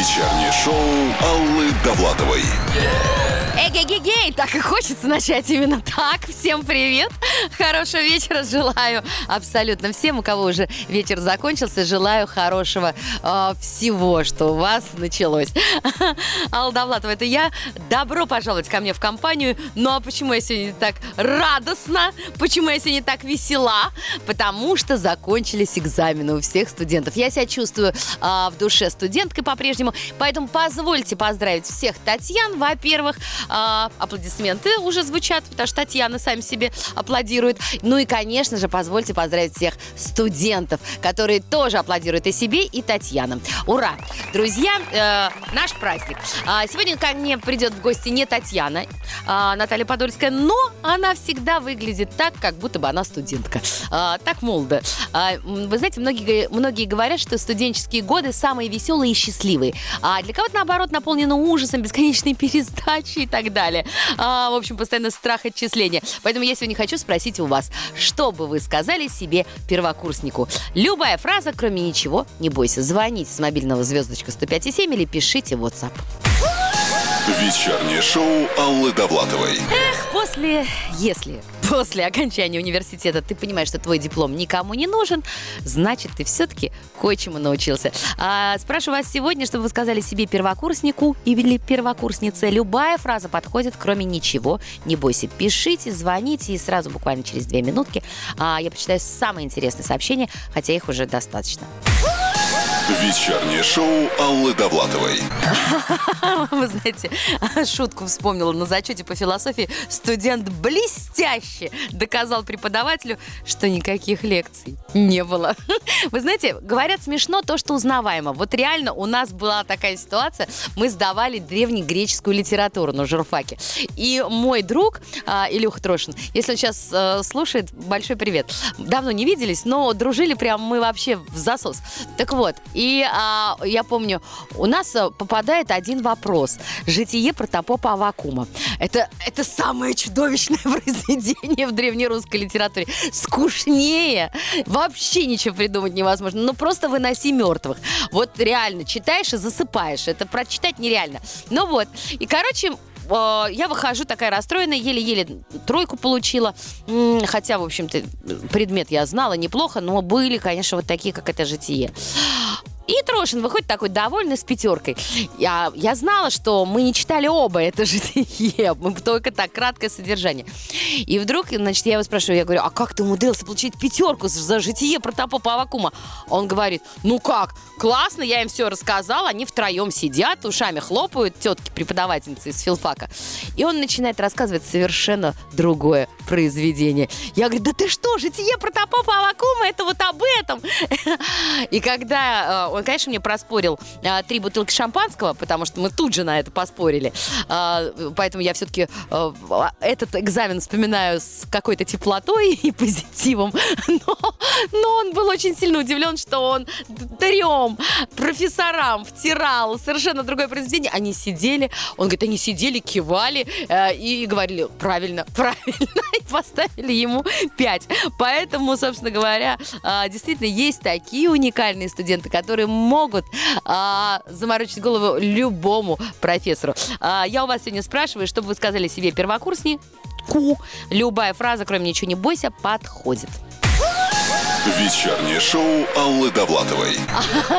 Вечернее шоу Аллы Довлатовой. Эгегегей, так и хочется начать именно так. Всем привет, хорошего вечера желаю абсолютно всем, у кого уже вечер закончился, желаю хорошего э, всего, что у вас началось. Алла Довлатова, это я. Добро пожаловать ко мне в компанию. Ну а почему я сегодня так радостна? Почему я сегодня так весела? Потому что закончились экзамены у всех студентов. Я себя чувствую э, в душе студенткой по-прежнему, поэтому позвольте поздравить всех Татьян, во-первых, а, аплодисменты уже звучат, потому что Татьяна сами себе аплодирует. Ну и, конечно же, позвольте поздравить всех студентов, которые тоже аплодируют и себе, и Татьяна. Ура! Друзья, э, наш праздник. А, сегодня ко мне придет в гости не Татьяна, а, Наталья Подольская, но она всегда выглядит так, как будто бы она студентка. А, так молодо. А, вы знаете, многие, многие говорят, что студенческие годы самые веселые и счастливые. А для кого-то, наоборот, наполнены ужасом, бесконечной пересдачей и так далее. А, в общем, постоянно страх отчисления. Поэтому я сегодня хочу спросить у вас, что бы вы сказали себе первокурснику? Любая фраза, кроме ничего, не бойся. Звоните с мобильного звездочка 105,7 или пишите в WhatsApp. Вечернее шоу Аллы Довлатовой. Эх, после, если после окончания университета ты понимаешь, что твой диплом никому не нужен, значит, ты все-таки кое-чему научился. А, спрашиваю вас сегодня, чтобы вы сказали себе первокурснику или первокурснице. Любая фраза подходит, кроме ничего. Не бойся, пишите, звоните, и сразу буквально через две минутки а, я почитаю самые интересные сообщения, хотя их уже достаточно. Вечернее шоу Аллы Довлатовой. Вы знаете, шутку вспомнила на зачете по философии. Студент блестяще доказал преподавателю, что никаких лекций не было. Вы знаете, говорят смешно то, что узнаваемо. Вот реально у нас была такая ситуация. Мы сдавали древнегреческую литературу на журфаке. И мой друг а, Илюха Трошин, если он сейчас а, слушает, большой привет. Давно не виделись, но дружили прям мы вообще в засос. Так вот, и а, я помню, у нас а, попадает один вопрос. Житие протопопа Авакума. Это, это самое чудовищное произведение в древнерусской литературе. Скучнее. Вообще ничего придумать невозможно. Ну, просто выноси мертвых. Вот реально, читаешь и засыпаешь. Это прочитать нереально. Ну вот. И, короче, я выхожу такая расстроенная, еле-еле тройку получила. Хотя, в общем-то, предмет я знала неплохо, но были, конечно, вот такие, как это житие. И Трошин выходит такой довольный с пятеркой. Я, я знала, что мы не читали оба это житие, мы только так, краткое содержание. И вдруг, значит, я его спрашиваю, я говорю, а как ты умудрился получить пятерку за житие протопопа Авакума? Он говорит, ну как, классно, я им все рассказал, они втроем сидят, ушами хлопают, тетки преподавательницы из филфака. И он начинает рассказывать совершенно другое произведение. Я говорю, да ты что, житие протопопа Авакума, это вот об этом. И когда он он, конечно, мне проспорил а, три бутылки шампанского, потому что мы тут же на это поспорили. А, поэтому я все-таки а, этот экзамен вспоминаю с какой-то теплотой и позитивом. Но, но он был очень сильно удивлен, что он трем профессорам втирал совершенно другое произведение. Они сидели, он говорит, они сидели, кивали э, и говорили, правильно, правильно, и поставили ему пять. Поэтому, собственно говоря, э, действительно есть такие уникальные студенты, которые могут а, заморочить голову любому профессору. А, я у вас сегодня спрашиваю, чтобы вы сказали себе первокурснику. Любая фраза, кроме «ничего не бойся», подходит. Вечернее шоу Аллы Довлатовой.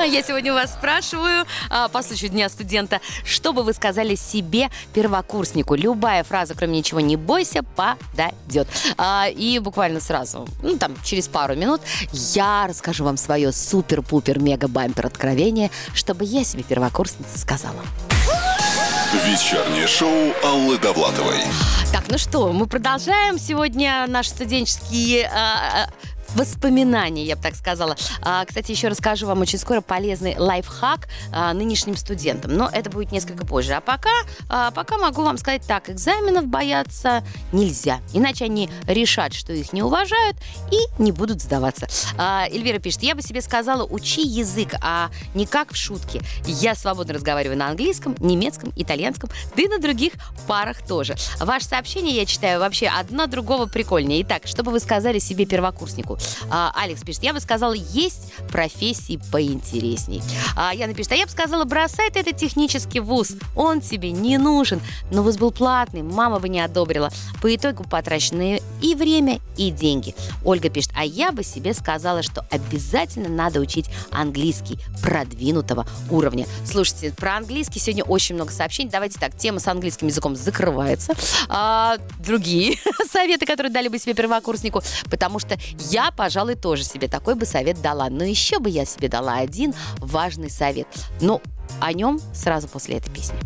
Я сегодня у вас спрашиваю, а, по случаю Дня студента, что бы вы сказали себе, первокурснику? Любая фраза, кроме ничего не бойся, подойдет. А, и буквально сразу, ну там, через пару минут, я расскажу вам свое супер-пупер-мега-бампер откровение, чтобы я себе первокурсница сказала. Вечернее шоу Аллы Довлатовой. Так, ну что, мы продолжаем сегодня наши студенческие а, воспоминания, я бы так сказала. А, кстати, еще расскажу вам очень скоро полезный лайфхак а, нынешним студентам, но это будет несколько позже. А пока, а, пока могу вам сказать так, экзаменов бояться нельзя, иначе они решат, что их не уважают и не будут сдаваться. А, Эльвира пишет, я бы себе сказала, учи язык, а не как в шутке. Я свободно разговариваю на английском, немецком, итальянском, да и на других парах тоже. Ваше сообщение я читаю вообще одно другого прикольнее. Итак, что бы вы сказали себе первокурснику? А, Алекс пишет, я бы сказала, есть профессии поинтересней. А, Яна пишет, а я бы сказала, бросай ты этот технический вуз, он тебе не нужен. Но вуз был платный, мама бы не одобрила. По итогу потрачены и время, и деньги. Ольга пишет, а я бы себе сказала, что обязательно надо учить английский продвинутого уровня. Слушайте, про английский сегодня очень много сообщений. Давайте так, тема с английским языком закрывается. А, другие советы, которые дали бы себе первокурснику, потому что я, пожалуй, тоже себе такой бы совет дала. Но еще бы я себе дала один важный совет. Но о нем сразу после этой песни.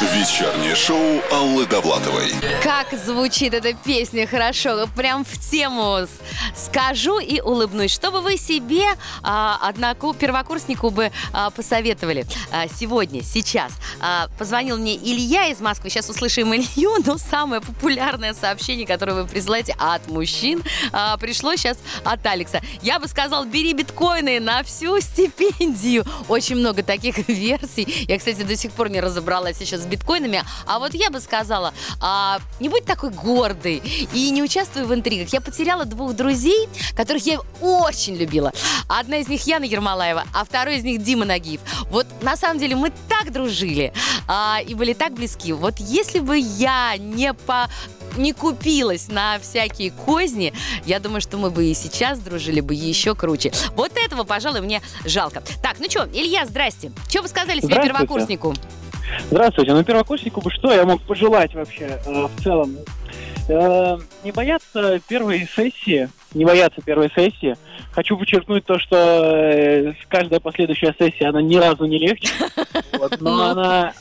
Вечернее шоу Аллы Довлатовой. Как звучит эта песня хорошо, прям в тему скажу и улыбнусь. Что бы вы себе, а, однако, первокурснику бы а, посоветовали а, сегодня, сейчас? А, позвонил мне Илья из Москвы, сейчас услышим Илью, но самое популярное сообщение, которое вы присылаете от мужчин, а, пришло сейчас от Алекса. Я бы сказал, бери биткоины на всю стипендию. Очень много таких версий. Я, кстати, до сих пор не разобралась еще с биткоинами. А вот я бы сказала, а, не будь такой гордый и не участвуй в интригах. Я потеряла двух друзей, которых я очень любила. Одна из них Яна Ермолаева, а второй из них Дима Нагиев. Вот на самом деле мы так дружили а, и были так близки. Вот если бы я не по не купилась на всякие козни, я думаю, что мы бы и сейчас дружили бы еще круче. Вот этого, пожалуй, мне жалко. Так, ну что, Илья, здрасте. Что вы сказали себе первокурснику? Здравствуйте. Ну, первокурснику бы что я мог пожелать вообще э, в целом? Э, не бояться первой сессии, не бояться первой сессии. Хочу подчеркнуть то, что э, каждая последующая сессия, она ни разу не легче, Вот, Ну. но она,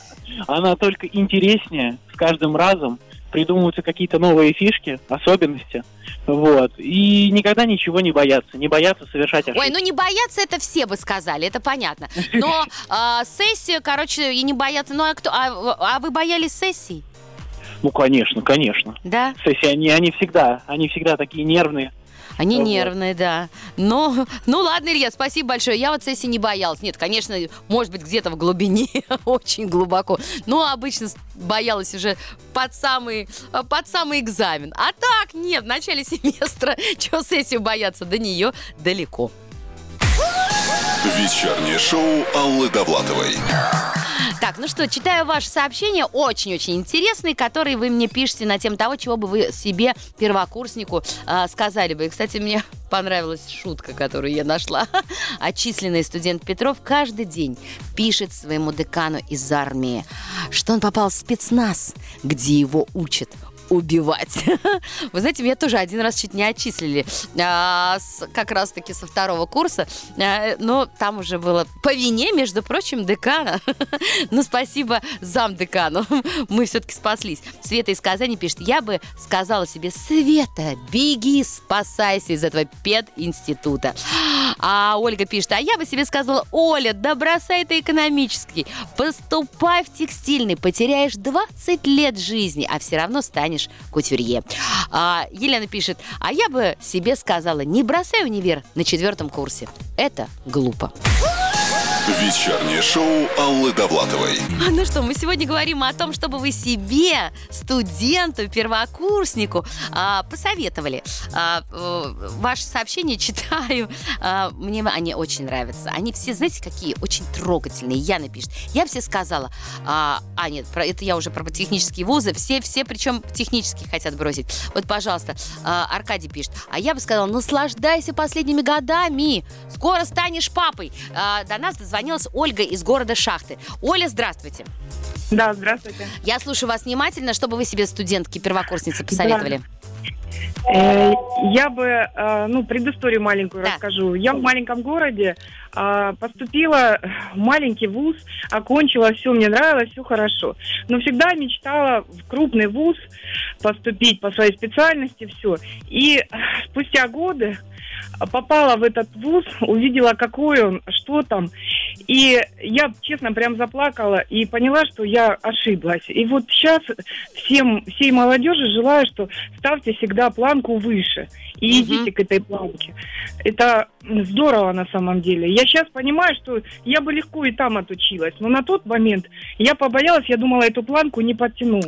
она только интереснее с каждым разом. Придумываются какие-то новые фишки, особенности. Вот. И никогда ничего не бояться. Не бояться совершать ошибки. Ой, ну не бояться это все бы сказали, это понятно. Но а, сессию, короче, и не бояться. Ну а кто? А, а вы боялись сессий? Ну, конечно, конечно. Да? Сессии, они, они всегда, они всегда такие нервные. Они Вот. нервные, да. Но, ну ладно, Илья, спасибо большое. Я вот сессии не боялась. Нет, конечно, может быть, где-то в глубине, очень глубоко. Но обычно боялась уже под самый, э, под самый экзамен. А так, нет, в начале семестра, чего сессию бояться, до нее далеко. Вечернее шоу Аллы Довлатовой. Так, ну что, читаю ваши сообщения, очень-очень интересные, которые вы мне пишете на тему того, чего бы вы себе, первокурснику, а, сказали бы. И, кстати, мне понравилась шутка, которую я нашла. Отчисленный студент Петров каждый день пишет своему декану из армии, что он попал в спецназ, где его учат убивать. Вы знаете, меня тоже один раз чуть не отчислили, а, с- как раз-таки со второго курса, А, но там уже было по вине, между прочим, декана. Ну, спасибо зам декану. Мы все-таки спаслись. Света из Казани пишет, я бы сказала себе, Света, беги, спасайся из этого пединститута. А Ольга пишет, а я бы себе сказала, Оля, да бросай это экономический, поступай в текстильный, потеряешь 20 лет жизни, а все равно станешь кутюрье. А Елена пишет, а я бы себе сказала, не бросай универ на четвертом курсе. Это глупо. Вечернее шоу Аллы Довлатовой. А, Ну что, мы сегодня говорим о том, чтобы вы себе, студенту, первокурснику, а, посоветовали. А, э, ваши сообщения читаю. А, мне они очень нравятся. Они все, знаете, какие? Очень трогательные. Яна пишет. Я все сказала. А, нет, про, это я уже про технические вузы. Все, все, причем технические хотят бросить. Вот, пожалуйста, Аркадий пишет. А я бы сказала, наслаждайся последними годами. Скоро станешь папой. До нас дозвонилась Ольга из города Шахты. Оля, здравствуйте. Да, здравствуйте. Я слушаю вас внимательно, чтобы вы себе студентки, первокурсницы посоветовали. Э, Я бы, э, ну, предысторию маленькую Да. расскажу. Я в маленьком городе э, поступила в маленький вуз, окончила все, мне нравилось, все хорошо. Но всегда мечтала в крупный вуз поступить по своей специальности, все. И спустя годы попала в этот вуз, увидела, какой он, что там. И я, честно, прям заплакала и поняла, что я ошиблась. И вот сейчас всем, всей молодежи желаю, что ставьте всегда планку выше и Мгм. идите к этой планке. Это здорово на самом деле. Я сейчас понимаю, что я бы легко и там отучилась, но на тот момент я побоялась, я думала, эту планку не подтяну.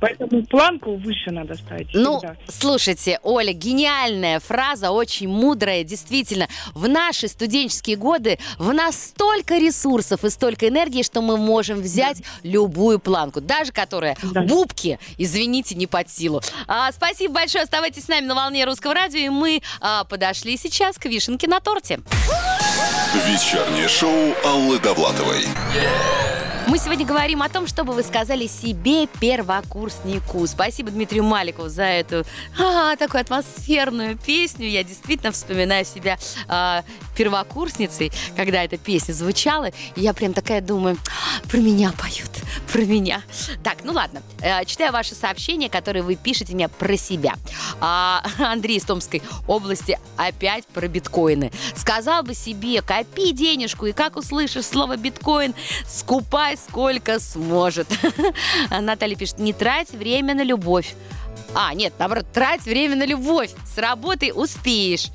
Поэтому планку выше надо ставить. Ну, всегда. слушайте, Оля, гениальная фраза, очень мудрая, действительно. В наши студенческие годы в нас столько ресурсов и столько энергии, что мы можем взять любую планку, даже которая Да. бубки, извините, не под силу. А, спасибо большое, оставайтесь с нами на волне русского радио, и мы а, подошли сейчас к вишенке на торте. Вечернее шоу Аллы Довлатовой. Мы сегодня говорим о том, чтобы вы сказали себе первокурснику. Спасибо Дмитрию Маликову за эту а, такую атмосферную песню. Я действительно вспоминаю себя а, первокурсницей, когда эта песня звучала. И я прям такая думаю, «А, про меня поют, про меня. Так, ну ладно. Э, читаю ваши сообщения, которые вы пишете мне про себя. А, Андрей из Томской области опять про биткоины. Сказал бы себе, копи денежку, и как услышишь слово биткоин, скупай сколько сможет. Наталья пишет, не трать время на любовь. А, нет, наоборот, трать время на любовь. С работой успеешь.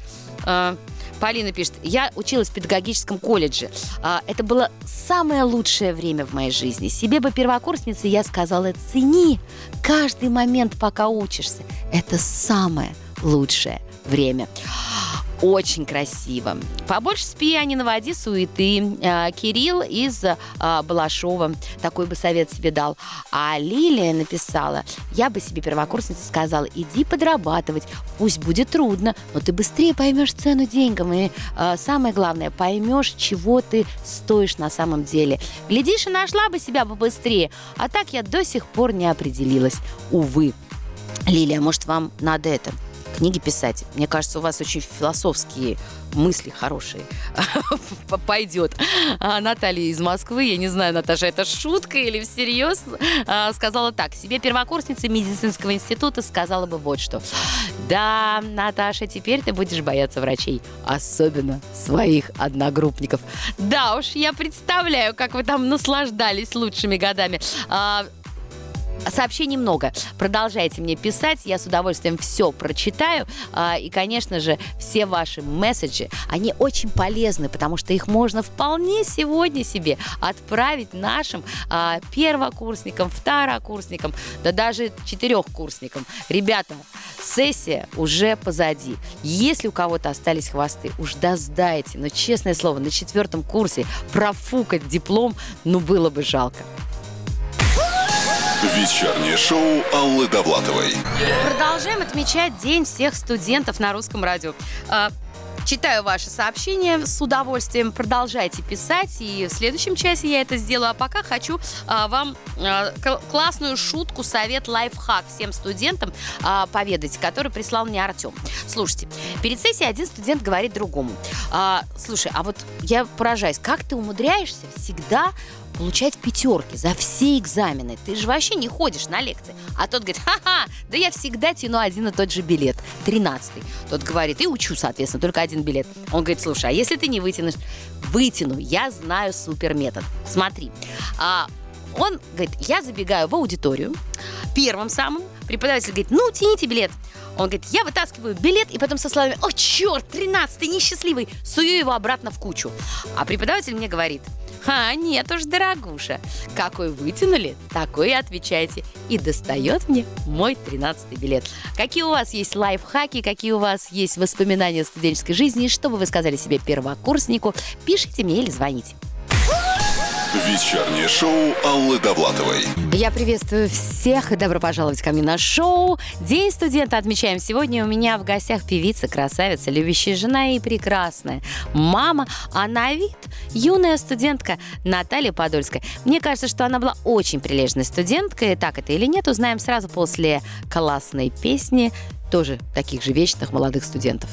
А, Полина пишет, я училась в педагогическом колледже. А, Это было самое лучшее время в моей жизни. Себе бы первокурснице я сказала, цени каждый момент, пока учишься. Это самое лучшее время. Очень красиво. Побольше спи, а не наводи суеты. А, Кирилл из а, Балашова такой бы совет себе дал. А Лилия написала, я бы себе первокурснице сказала, иди подрабатывать, пусть будет трудно, но ты быстрее поймешь цену деньгам. И а, самое главное, поймешь, чего ты стоишь на самом деле. Глядишь, и нашла бы себя побыстрее. А так я до сих пор не определилась. Увы. Лилия, может, вам надо это книги писать. Мне кажется, у вас очень философские мысли хорошие. Пойдет. А Наталья из Москвы, я не знаю, Наташа, это шутка или всерьез, а, сказала так. Себе первокурсница медицинского института сказала бы вот что. Да, Наташа, теперь ты будешь бояться врачей. Особенно своих одногруппников. Да уж, я представляю, как вы там наслаждались лучшими годами. А, Сообщений много. Продолжайте мне писать, я с удовольствием все прочитаю. А, И, конечно же, все ваши месседжи, они очень полезны, потому что их можно вполне сегодня себе отправить нашим а, первокурсникам, второкурсникам, да даже четырехкурсникам. Ребята, сессия уже позади. Если у кого-то остались хвосты, уж да сдайте. Но, честное слово, на четвертом курсе профукать диплом, ну, было бы жалко. Вечернее шоу Аллы Довлатовой. Продолжаем отмечать День всех студентов на русском радио. А, Читаю ваши сообщения с удовольствием. Продолжайте писать, и в следующем часе я это сделаю. А пока хочу а, вам а, классную шутку, совет, лайфхак всем студентам а, поведать, который прислал мне Артем. Слушайте, перед сессией один студент говорит другому. «А, слушай, а вот я поражаюсь, как ты умудряешься всегда получать пятерки за все экзамены. Ты же вообще не ходишь на лекции. А тот говорит, ха-ха, да я всегда тяну один и тот же билет, тринадцатый. Тот говорит, и учу, соответственно, только один билет. Он говорит, слушай, а если ты не вытянешь? Вытяну, я знаю супер метод. Смотри, а, он говорит, я забегаю в аудиторию, первым самым, преподаватель говорит, ну, тяните билет. Он говорит, я вытаскиваю билет, и потом со словами, о, черт, тринадцатый, несчастливый, сую его обратно в кучу. А преподаватель мне говорит, а, нет уж, дорогуша, какой вытянули, такой и отвечайте. И достает мне мой тринадцатый билет. Какие у вас есть лайфхаки, какие у вас есть воспоминания о студенческой жизни, что бы вы сказали себе первокурснику, пишите мне или звоните. Вечернее шоу Аллы Довлатовой. Я приветствую всех и добро пожаловать ко мне на шоу. День студента отмечаем сегодня. У меня в гостях певица, красавица, любящая жена и прекрасная мама, а на вид юная студентка Наталья Подольская. Мне кажется, что она была очень прилежной студенткой. Так это или нет, узнаем сразу после классной песни тоже таких же вечных молодых студентов.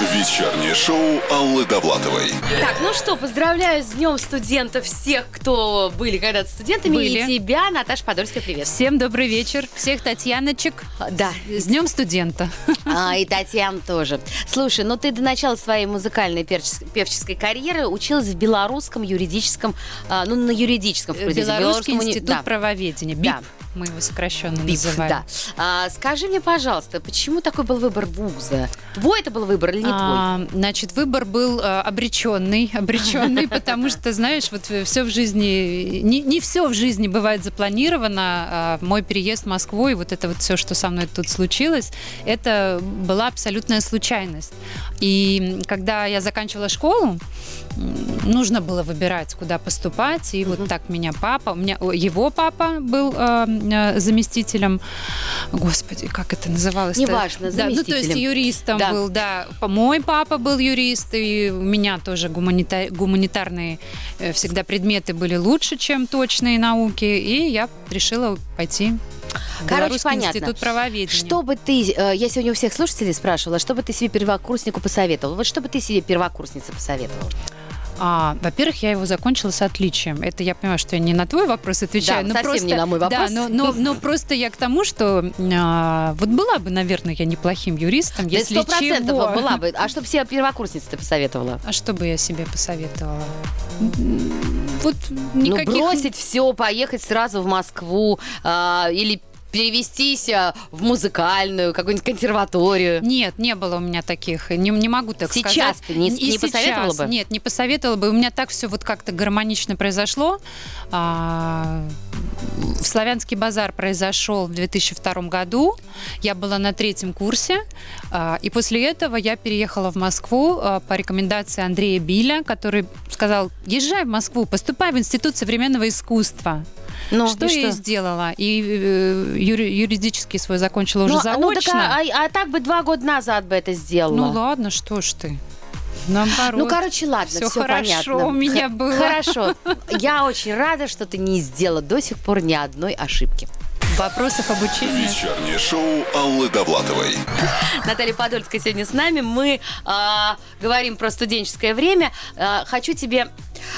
Вечернее шоу Аллы Довлатовой. Так, ну что, поздравляю с Днем студентов всех, кто были когда-то студентами. Были. И тебя, Наташа Подольская, привет. Всем добрый вечер. Всех Татьяночек. Да, С Днем студента. А, и Татьяна тоже. Слушай, ну ты до начала своей музыкальной певческой карьеры училась в белорусском юридическом, а, ну на юридическом факультете. Белорусский Белорусском институт да. правоведения. БИП. Да. мы его сокращенно БИП, называем. да. А, скажи мне, пожалуйста, почему такой был выбор вуза? Твой это был выбор или не твой? А, значит, выбор был э, обреченный, обреченный, потому что, знаешь, вот все в жизни, не, не все в жизни бывает запланировано. А Мой переезд в Москву и вот это вот все, что со мной тут случилось, это была абсолютная случайность. И когда я заканчивала школу, нужно было выбирать, куда поступать, и вот так меня папа, у меня его папа был э, э, заместителем, господи, как это называлось? Неважно, Да, ну то есть заместителем. юристом Да. был, да. Мой папа был юрист, и у меня тоже гуманита- гуманитарные э, всегда предметы были лучше, чем точные науки, и я решила пойти Короче, понятно. институт правоведения. Что бы ты, э, я сегодня у всех слушателей спрашивала, что бы ты себе первокурснику посоветовал? Вот что бы ты себе первокурснице посоветовал? А, во-первых, я его закончила с отличием. Это я понимаю, что я не на твой вопрос отвечаю, Да, но совсем просто не на мой вопрос. Да, но, но, но просто я к тому, что а, вот была бы, наверное, я неплохим юристом, Да если сто процентов чего. была бы. А что бы себе первокурснице ты посоветовала? А что бы я себе посоветовала? Вот никаких... Ну, бросить все, поехать сразу в Москву а, или перевестись а, в музыкальную, какую-нибудь консерваторию. Нет, не было у меня таких. Не, не могу так Сейчас сказать. ты не- И не посоветовала бы? Нет, не посоветовала бы. У меня так все вот как-то гармонично произошло. А, в Славянский базар произошел в 2002 году. Я была на третьем курсе. а, И после этого я переехала в Москву а, по рекомендации Андрея Биля, который сказал, езжай в Москву, поступай в Институт современного искусства. Ну, что и я и сделала. И э, юри- юридический свой закончила уже Ну, а- ну, заочно. так, а, а так бы два года назад бы это сделала. Ну ладно, что ж ты. Наоборот. Ну, короче, ладно, Всё все хорошо понятно. у меня было. Хорошо. Я очень рада, что ты не сделала до сих пор ни одной ошибки. В вопросах обучения. Вечернее шоу Аллы Довлатовой. Наталья Подольская сегодня с нами. Мы а, говорим про студенческое время. А, хочу тебе...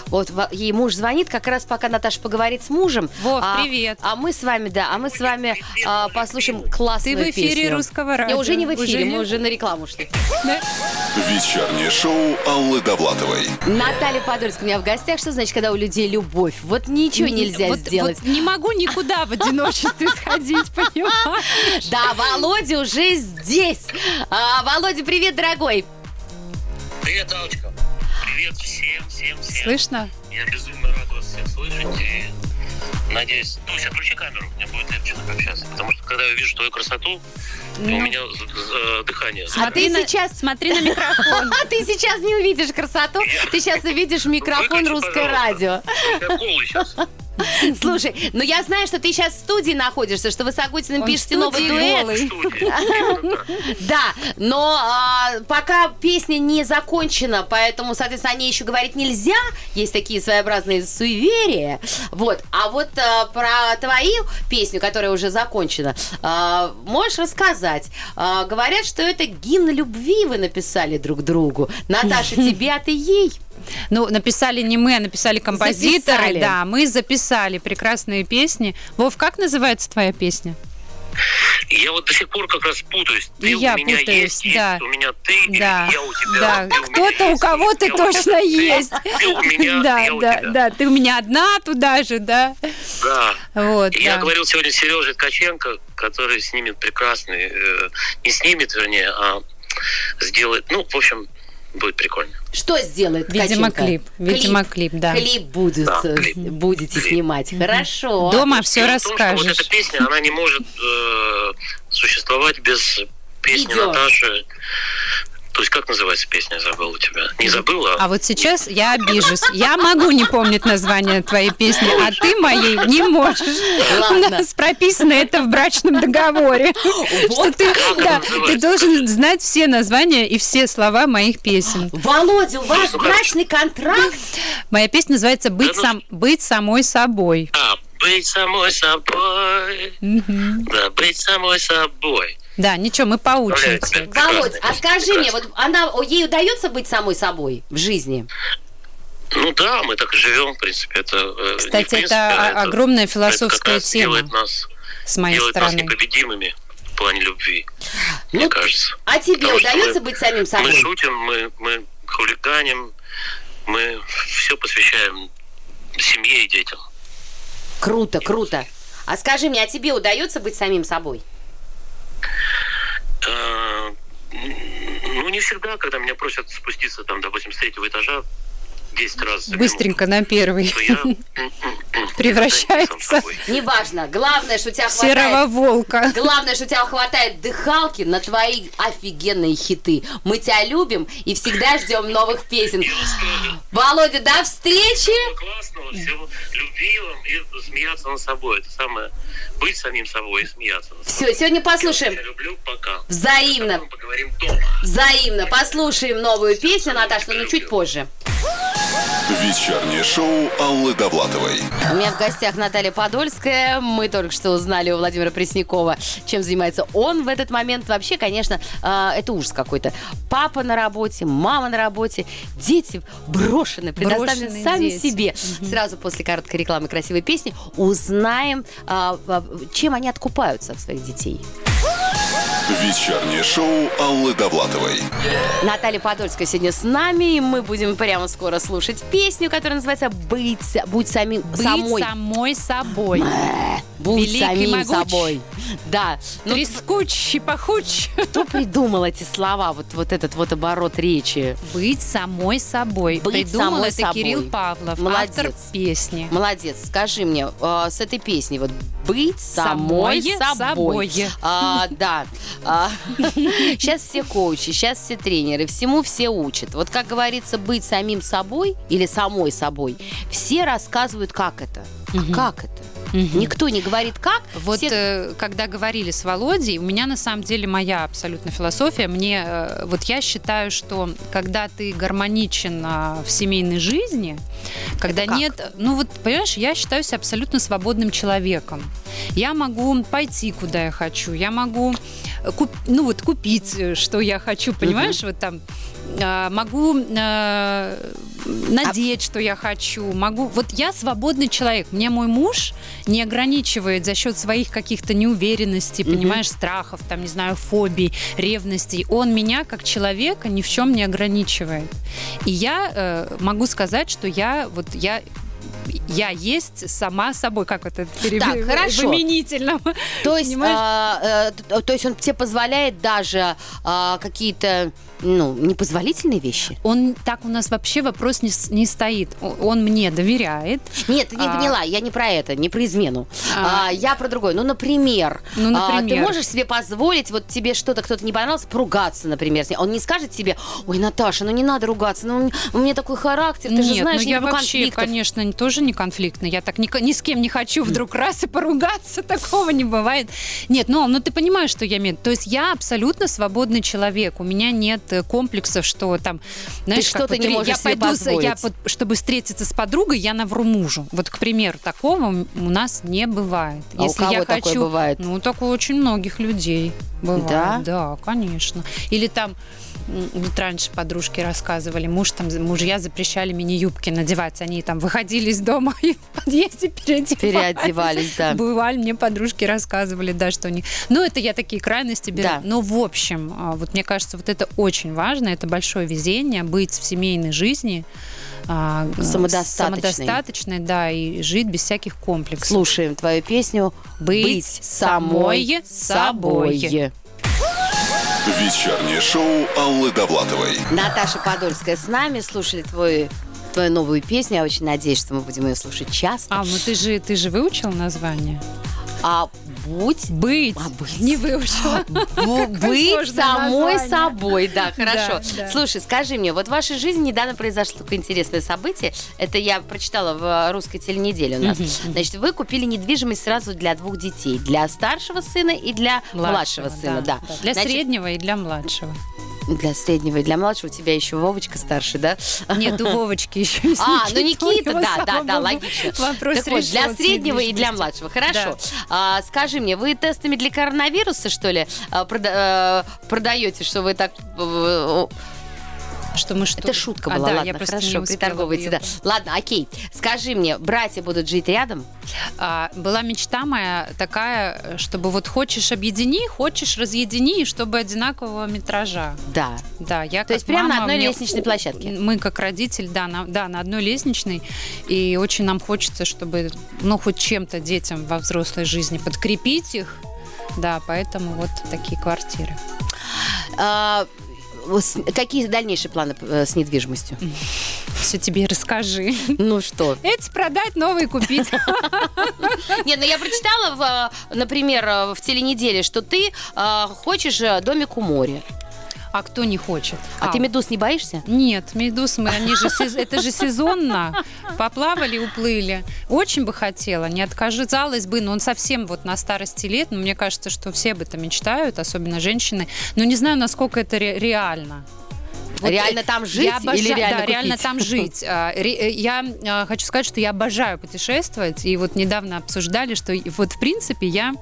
Вот во- ей муж звонит, как раз пока Наташа поговорит с мужем. Вов, А- привет. А мы с вами, да, а мы с вами а, послушаем Ты классную в эфире песню. русского радио. уже не в эфире, Уже мы не? уже на рекламу шли. Вечернее шоу Аллы Довлатовой. Наталья Подольская у меня в гостях. Что значит, когда у людей любовь? Вот ничего нельзя Вот- сделать. вот не могу никуда в одиночестве сходить, понимаешь? Да, Володя уже здесь. А, Володя, привет, дорогой. Привет, Алочка. Всем, всем. Слышно? Я безумно рад вас всех слышать и надеюсь... Ну, сейчас включи камеру, мне будет легче так общаться. Потому что, когда я вижу твою красоту, у меня з- з- дыхание. А ты на- сейчас Смотри на микрофон. А ты сейчас не увидишь красоту, ты сейчас увидишь микрофон русское радио. Я голый сейчас. Слушай, ну я знаю, что ты сейчас в студии находишься, что вы с Агутиным Он пишете новый дуэт. Да, но а, пока песня не закончена, поэтому, соответственно, о ней еще говорить нельзя. Есть такие своеобразные суеверия. Вот. А вот а, про твою песню, которая уже закончена, а, можешь рассказать? Говорят, что это гимн любви вы написали друг другу. Наташа тебе, а ты ей. Ну, написали не мы, а написали композиторы. Записали. Да, мы записали прекрасные песни. Вов, как называется твоя песня? Я вот до сих пор как раз путаюсь. Ты И я у меня путаюсь, есть, да. есть у меня ты, или Да, я у тебя. да. у Кто-то у кого-то у точно есть. Ты у меня, да, я у да, тебя. да. Ты у меня одна туда же, да? Да. Вот, Я да. говорил сегодня с Сережей Ткаченко, который снимет прекрасный, э, не снимет, вернее, а сделает, ну, в общем, будет прикольно. Что сделает Видимо, Ткаченко? клип. Видимо, клип, да. Клип будут, Да, э, клип. будете Клип. снимать. Хорошо. Дома все Дело в том, что вот расскажешь. эта песня, она не может э, существовать без песни Видео. Наташи. То есть как называется песня, забыл у тебя? Не забыла? А вот сейчас я обижусь. Я могу не помнить название твоей песни, а ты моей не можешь. Ладно. У нас прописано это в брачном договоре. Что ты, да, ты должен знать все названия и все слова моих песен. Володя, у вас брачный контракт? Моя песня называется «Быть, ну- сам, быть самой собой». А, быть самой собой. Да, быть самой собой. Да, ничего, мы поучимся. Володь, а скажи мне, вот она, ей удается быть самой собой в жизни? Ну да, мы так и живем, в принципе. Это, э, Кстати, принципе, это а огромная это как философская раз тема делает нас, с моей делает нас стороны. непобедимыми в плане любви, Ну, мне кажется. А тебе Потому удается мы- быть самим Мы собой? шутим, мы, мы хулиганим, мы все посвящаем семье и детям. Круто, круто. А скажи мне, а тебе удается быть самим собой? Э, Ну, не всегда, когда меня просят спуститься, там, допустим, с третьего этажа 10 раз Быстренько на первый. я Превращается. Неважно. Главное, что у тебя Серого хватает... волка. Главное, что у тебя хватает дыхалки на твои офигенные хиты. Мы тебя любим и всегда ждем новых песен. Володя, до встречи! Всего классного, всего любви вам и смеяться над собой. Это самое. Быть самим собой и смеяться над собой. Все, сегодня послушаем. Я люблю, пока. Взаимно. Поговорим дома. Взаимно. Послушаем новую песню, Наташа, но чуть позже. Вечернее шоу Аллы Довлатовой. У меня в гостях Наталья Подольская. Мы только что узнали у Владимира Преснякова, чем занимается он в этот момент. Вообще, конечно, а, это ужас какой-то. Папа на работе, мама на работе, дети брошены, предоставлены Брошенные сами дети. себе. Сразу после короткой рекламы красивой песни узнаем, а, а, чем они откупаются от своих детей. Вечернее шоу Аллы Довлатовой. Наталья Подольская сегодня с нами, и мы будем прямо скоро слушать песню, которая называется «Быть, будь самим Быть самой». самой собой. Будь Великий, самим могуч. собой. Да. Ну, Трескуч и пахуч. кто придумал эти слова, вот, вот этот вот оборот речи? Быть самой собой. Быть Придумал самой это собой. Кирилл Павлов, Молодец. автор песни. Молодец. Скажи мне, э, с этой песней вот быть самой, Самое собой. собой. А, да. сейчас все коучи, сейчас все тренеры, всему все учат. Вот как говорится, быть самим собой или самой собой, все рассказывают, как это. А как это? Никто не говорит, как. Вот все- э, когда говорили с Володей, у меня на самом деле моя абсолютно философия. Мне э, вот я считаю, что когда ты гармоничен а, в семейной жизни, когда нет, ну вот понимаешь, я считаю себя абсолютно свободным человеком. Я могу пойти куда я хочу, я могу э, куп- ну вот купить, э, что я хочу, понимаешь, вот там а, могу э, надеть, что я хочу, могу. Вот я свободный человек. Мне мой муж не ограничивает за счет своих каких-то неуверенностей, понимаешь, страхов, там, не знаю, фобий, ревностей. Он меня как человека ни в чем не ограничивает. И я э, могу сказать, что я вот я я есть сама собой, как это пере- Так, хорошо. в именительном. То есть, а, т- то есть он тебе позволяет даже а, какие-то ну, непозволительные вещи? Он так у нас вообще вопрос не, не стоит. Он мне доверяет. Нет, ты не А. поняла, я не про это, не про измену. А. А, я про другое. Ну, например, Ну, а, ты например. можешь себе позволить, вот тебе что-то, кто-то не понравился, поругаться, например. с ним. Он не скажет тебе, ой, Наташа, ну не надо ругаться, ну у меня такой характер, ты же Нет, знаешь, ну я вообще, конфликтов». конечно, не- тоже не конфликтная. Я так ни, ни с кем не хочу вдруг раз и поругаться. Такого не бывает. Нет, ну, ну ты понимаешь, что я имею. То есть я абсолютно свободный человек. У меня нет э, комплексов, что там, знаешь, что-то вот не можешь я себе пойду, я позволить. вот, чтобы встретиться с подругой, я навру мужу. Вот, к примеру, такого у нас не бывает. А у Если кого я такое хочу, бывает? Ну, такое очень многих людей бывает. Да? Да, конечно. Или там вот раньше подружки рассказывали, муж там, мужья запрещали мини-юбки надевать, они там выходили из дома и в подъезде переодевались. Переодевались, да. Бывали, мне подружки рассказывали, да, что они... Ну, это я такие крайности беру. Да. Но, в общем, а, вот мне кажется, вот это очень важно, это большое везение быть в семейной жизни а, г- Самодостаточной. самодостаточной, да, и жить без всяких комплексов. Слушаем твою песню Быть самой собой. Вечернее шоу Аллы Довлатовой. Наташа Подольская с нами, слушали твой, твою новую песню. Я очень надеюсь, что мы будем ее слушать часто. А, ну ты же, ты же выучил название? А будь Быть. А быть? Не выучила. Бу- быть сложное самой название. собой, да, хорошо. Да, да. Слушай, скажи мне, вот в вашей жизни недавно произошло такое интересное событие. Это я прочитала в э, русской теленеделе у нас. Значит, вы купили недвижимость сразу для двух детей. Для старшего сына и для младшего, сына, да. Для Значит, среднего и для младшего. Для среднего и для младшего. У тебя еще Вовочка старший, да? Нет, у Вовочки еще есть А, ну Никита, да, да, да, логично. Вопрос Так вот, для среднего и для младшего. Хорошо. А, скажи мне, вы тестами для коронавируса, что ли, а, э, продаете, что вы так... Что мы что? Это шутка А, была, да, ладно, я просто хорошо, не приторговывайте, да. Ладно, окей. Скажи мне, братья будут жить рядом? А, была мечта моя такая, чтобы вот хочешь объедини, хочешь разъедини, чтобы одинакового метража. Да. Да, я То есть прямо на мама, одной мне- лестничной площадке? Мы как родитель, да на, да, на одной лестничной. И очень нам хочется, чтобы, ну, хоть чем-то детям во взрослой жизни подкрепить их. Да, поэтому вот такие квартиры. А, какие дальнейшие планы э, с недвижимостью? Все тебе расскажи. Ну что? Эти продать, новые купить. Нет, ну я прочитала, э, например, э, в теленеделе, что ты хочешь домик у моря. А кто не хочет? А ты медуз не боишься? Нет, медуз мы, они же, это же сезонно. Поплавали, уплыли. Очень бы хотела, не отказалась бы, но он совсем вот на старости лет, но мне кажется, что все об этом мечтают, особенно женщины. Но не знаю, насколько это ре- реально. Вот, реально там жить я обожаю- или реально да, реально купить? там жить. А, э, Я а, хочу сказать, что я обожаю путешествовать, и вот недавно обсуждали, что вот в принципе я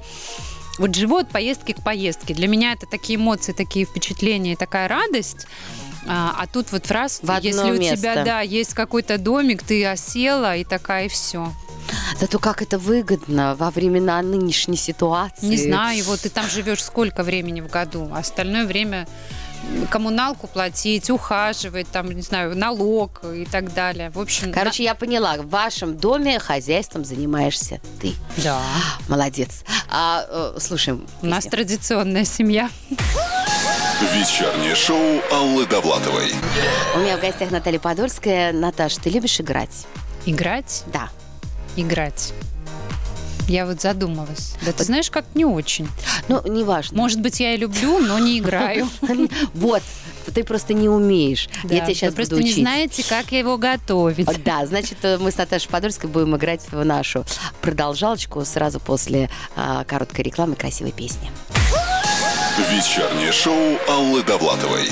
вот живу от поездки к поездке. Для меня это такие эмоции, такие впечатления, такая радость. А, а тут вот раз, В если у место. тебя, да, есть какой-то домик, ты осела и такая, и все. Зато как это выгодно во времена нынешней ситуации. Не знаю, вот ты там живешь сколько времени в году, а остальное время коммуналку платить, ухаживать, там, не знаю, налог и так далее. В общем, Короче, я поняла, в вашем доме хозяйством занимаешься ты. на- да. Молодец. А, э, слушаем. У нас традиционная семья. Вечернее шоу Аллы Довлатовой. У меня в гостях Наталья Подольская. Наташ, ты любишь играть? Играть, Да. играть. Я вот задумалась. Да ты знаешь, как не очень. Ну, неважно. Может быть, я и люблю, но не играю. Вот, ты просто не умеешь. Я Да, тебя сейчас Вы просто буду не знаете, как его готовить. Да, значит, э, мы с Наташей Подольской будем играть в нашу продолжалочку сразу после а, короткой рекламы красивой песни. Вечернее шоу Аллы Довлатовой.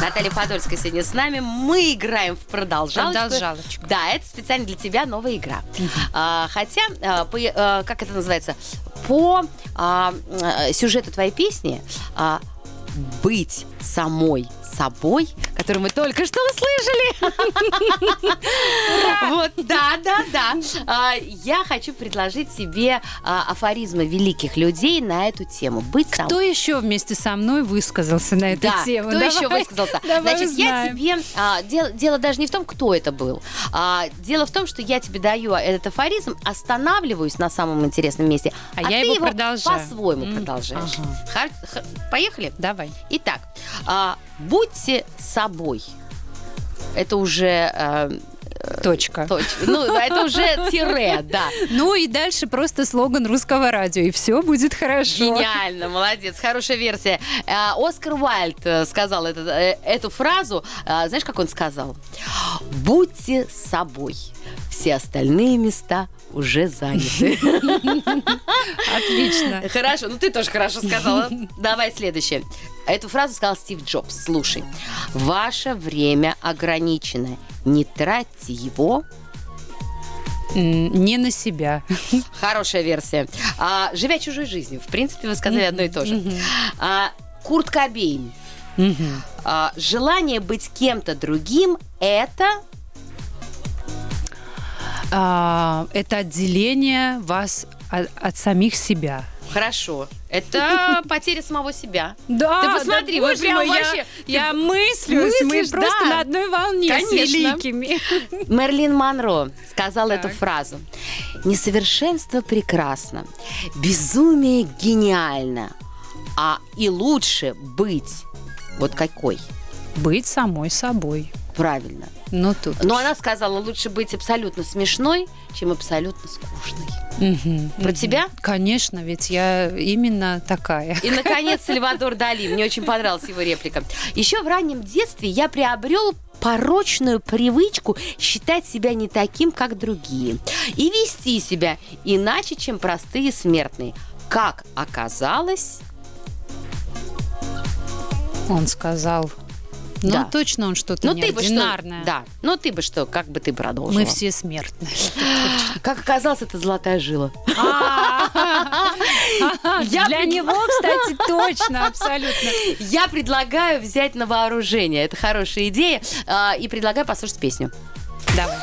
Наталья Подольская сегодня с нами. Мы играем в продолжалочку. Продолжалочку. Да, это специально для тебя новая игра. А, хотя, а, по, а, как это называется, по а, м, сюжету твоей песни а, быть самой собой, которую мы только что услышали. Вот, да, да, да. А, Я хочу предложить тебе а, афоризмы великих людей на эту тему. Быть Кто еще вместе со мной высказался на эту тему? кто еще высказался? Значит, я тебе... а, дело, даже не в том, кто это был. Дело в том, что я тебе даю этот афоризм, останавливаюсь на самом интересном месте, А я его продолжаю. по-своему продолжаешь. Поехали? Давай. Итак, а, будьте собой. Это уже... э, Точка. точ- Ну, это уже тире, да. Ну и дальше просто слоган русского радио, и все будет хорошо. Гениально, молодец, хорошая версия. Э, Оскар Уайльд э, сказал это- э, эту фразу. Знаешь, как он сказал? Будьте собой. Все остальные места уже заняты. Отлично. Хорошо, ну ты тоже хорошо сказала. Давай следующее. Эту фразу сказал Стив Джобс. Слушай, ваше время ограничено. Не тратьте его. Не на себя. Хорошая версия. А, живя чужой жизнью. В принципе, вы сказали одно и то же. А, Курт Кобейн. А, желание быть кем-то другим – это... А, Это отделение вас от, от самих себя. Хорошо. Это потеря самого себя. Да, Ты посмотри, да, вы прям мой, я- вообще- Я, мыслюсь, мы мыслишь, просто да. на одной волне с Конечно. великими. Мерлин Монро сказал Так. эту фразу. Несовершенство прекрасно, безумие гениально, а и лучше быть вот какой. Быть самой собой. Правильно. Ну тут. Но она сказала, лучше быть абсолютно смешной, чем абсолютно скучной. Мгм, Про мгм. тебя? Конечно, ведь я именно такая. И, наконец, Сальвадор Дали. Мне очень понравилась его реплика. Еще в раннем детстве я приобрел порочную привычку считать себя не таким, как другие. И вести себя иначе, чем простые смертные. Как оказалось, Он сказал. Ну, Да. точно он что-то ну ты бы что, неординарное. да, ну ты бы что, как бы ты продолжила? Мы все смертные. Как оказалось, это золотая жила. Я Для него, кстати, точно, абсолютно. Я предлагаю взять на вооружение. Это хорошая идея. А, И предлагаю послушать песню. Давай.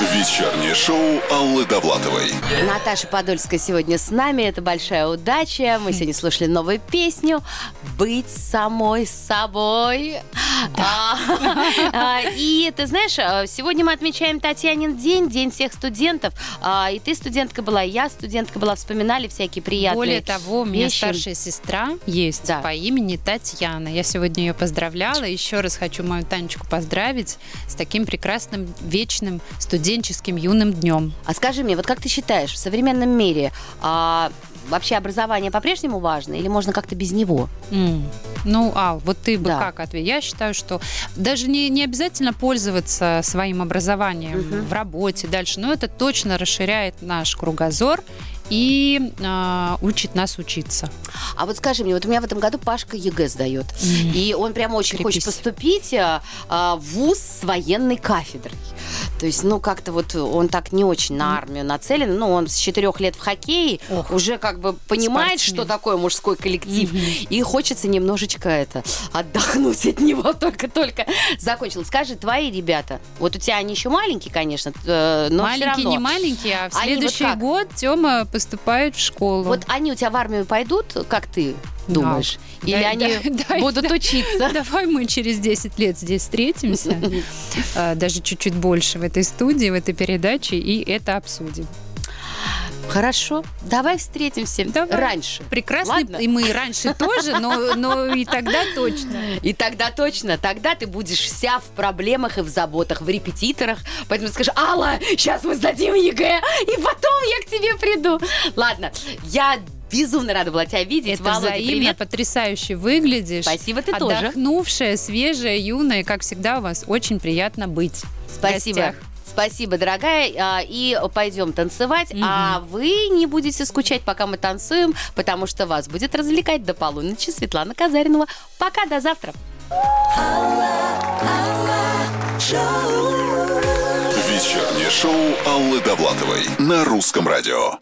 Вечернее шоу Аллы Довлатовой. Наташа Подольская сегодня с нами. Это большая удача. Мы сегодня слушали новую песню «Быть самой собой». А, а, И ты знаешь, а, сегодня мы отмечаем Татьянин день, день всех студентов. А, И ты студентка была, и я студентка была. Вспоминали всякие приятные Более того, у меня вещи. старшая сестра есть Да. по имени Татьяна. Я сегодня ее поздравляла. Еще раз хочу мою Танечку поздравить с таким прекрасным, вечным студенческим юным днем. А скажи мне, вот как ты считаешь, в современном мире а, вообще образование по-прежнему важно или можно как-то без него? М. Ну, Ал, вот ты бы Да. как ответил? Я считаю, что даже не, не обязательно пользоваться своим образованием Мгм. в работе дальше, но это точно расширяет наш кругозор и а, учит нас учиться. А вот скажи мне, вот у меня в этом году Пашка ЕГЭ сдает. И он прям очень Крепись. хочет поступить а, в ВУЗ с военной кафедрой. То есть, ну, как-то вот он так не очень на армию нацелен. Ну, он с четырех лет в хоккее Ох. уже как бы понимает, Спортсмен. что такое мужской коллектив. Мгм. И хочется немножечко это отдохнуть от него только-только закончил. Скажи, твои ребята, вот у тебя они еще маленькие, конечно, э, но всё маленький, равно. не маленький, а в вот следующий как? год Тёма поступает в школу. Вот они у тебя в армию пойдут, как ты думаешь? Да. Или Да, они да, да, будут да. учиться? Давай мы через 10 лет здесь встретимся, а, даже чуть-чуть больше в этой студии, в этой передаче, и это обсудим. Хорошо, давай встретимся Давай. раньше. Прекрасный, Ладно. и мы и раньше тоже, но, но и тогда точно. И тогда точно, тогда ты будешь вся в проблемах и в заботах, в репетиторах. Поэтому скажи, Алла, сейчас мы сдадим ЕГЭ, и потом я к тебе приду. Ладно, я безумно рада была тебя видеть. Это Володя, взаимно, привет. потрясающе выглядишь. Спасибо, ты тоже. Отдохнувшая, свежая, юная, как всегда, у вас очень приятно быть. Спасибо. Спасибо, дорогая. А, И пойдем танцевать. Мгм. А вы не будете скучать, пока мы танцуем, потому что вас будет развлекать до полуночи Светлана Казаринова. Пока, до завтра. Вечернее шоу Аллы Довлатовой на русском радио.